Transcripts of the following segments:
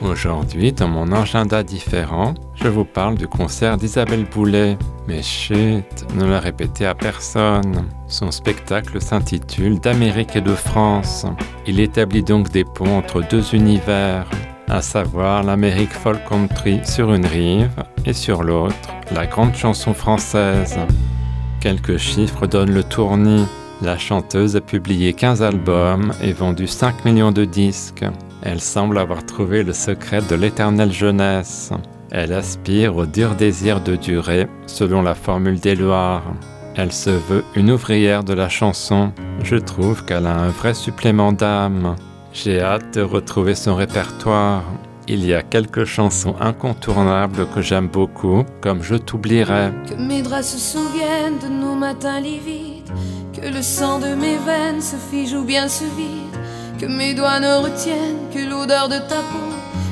Aujourd'hui, dans mon agenda différent, je vous parle du concert d'Isabelle Boulet. Mais chut, ne le répétez à personne. Son spectacle s'intitule D'Amérique et de France. Il établit donc des ponts entre deux univers, à savoir l'Amérique folk country sur une rive et sur l'autre, la grande chanson française. Quelques chiffres donnent le tournis. La chanteuse a publié 15 albums et vendu 5 millions de disques. Elle semble avoir trouvé le secret de l'éternelle jeunesse. Elle aspire au dur désir de durer, selon la formule Loires. Elle se veut une ouvrière de la chanson. Je trouve qu'elle a un vrai supplément d'âme. J'ai hâte de retrouver son répertoire. Il y a quelques chansons incontournables que j'aime beaucoup, comme Je t'oublierai. Que mes draps se souviennent de nos matins livides, que le sang de mes veines se fige ou bien se vide, que mes doigts ne retiennent que l'odeur de ta peau,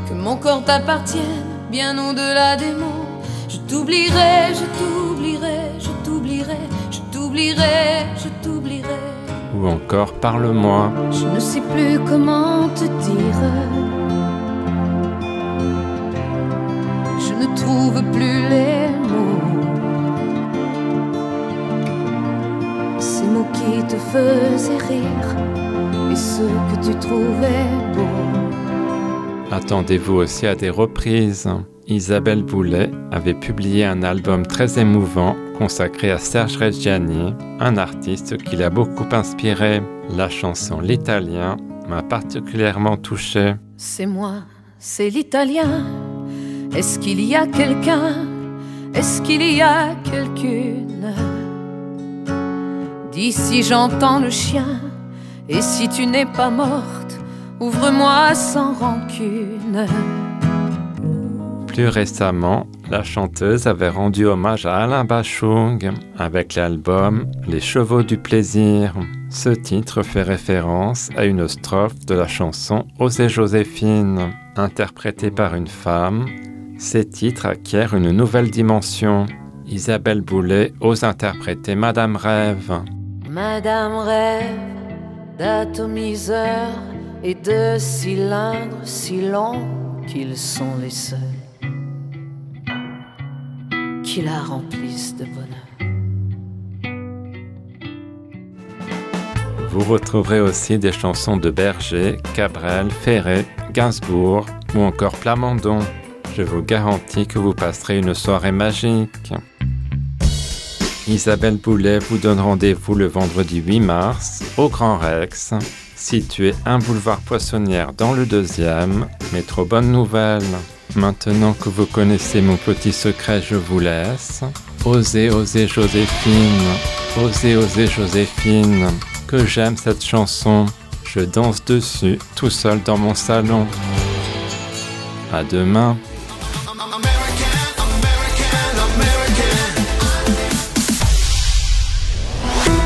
que mon corps t'appartienne bien au-delà des mots. Je t'oublierai, je t'oublierai, je t'oublierai, je t'oublierai, je t'oublierai. Ou encore Parle-moi. Je ne sais plus comment te dire. Qui te faisaient rire et ceux que tu trouvais beaux. Attendez-vous aussi à des reprises. Isabelle Boulet avait publié un album très émouvant consacré à Serge Reggiani, un artiste qui l'a beaucoup inspiré. La chanson L'Italien m'a particulièrement touché. C'est moi, c'est l'italien. Est-ce qu'il y a quelqu'un? Est-ce qu'il y a quelqu'une? D'ici j'entends le chien. Et si tu n'es pas morte, ouvre-moi sans rancune. Plus récemment, la chanteuse avait rendu hommage à Alain Bachung avec l'album Les Chevaux du Plaisir. Ce titre fait référence à une strophe de la chanson Osez Joséphine, interprétée par une femme. Ces titres acquièrent une nouvelle dimension. Isabelle Boulet ose interpréter Madame Rêve. Madame rêve d'atomiseurs et de cylindres si longs qu'ils sont les seuls qui la remplissent de bonheur. Vous retrouverez aussi des chansons de Berger, Cabrel, Ferré, Gainsbourg ou encore Plamondon. Je vous garantis que vous passerez une soirée magique. Isabelle Boulet vous donne rendez-vous le vendredi 8 mars au Grand Rex, situé un boulevard Poissonnière dans le deuxième. Mais trop bonne nouvelle. Maintenant que vous connaissez mon petit secret, je vous laisse. Osez, osez Joséphine, osez, osez Joséphine, que j'aime cette chanson. Je danse dessus tout seul dans mon salon. À demain.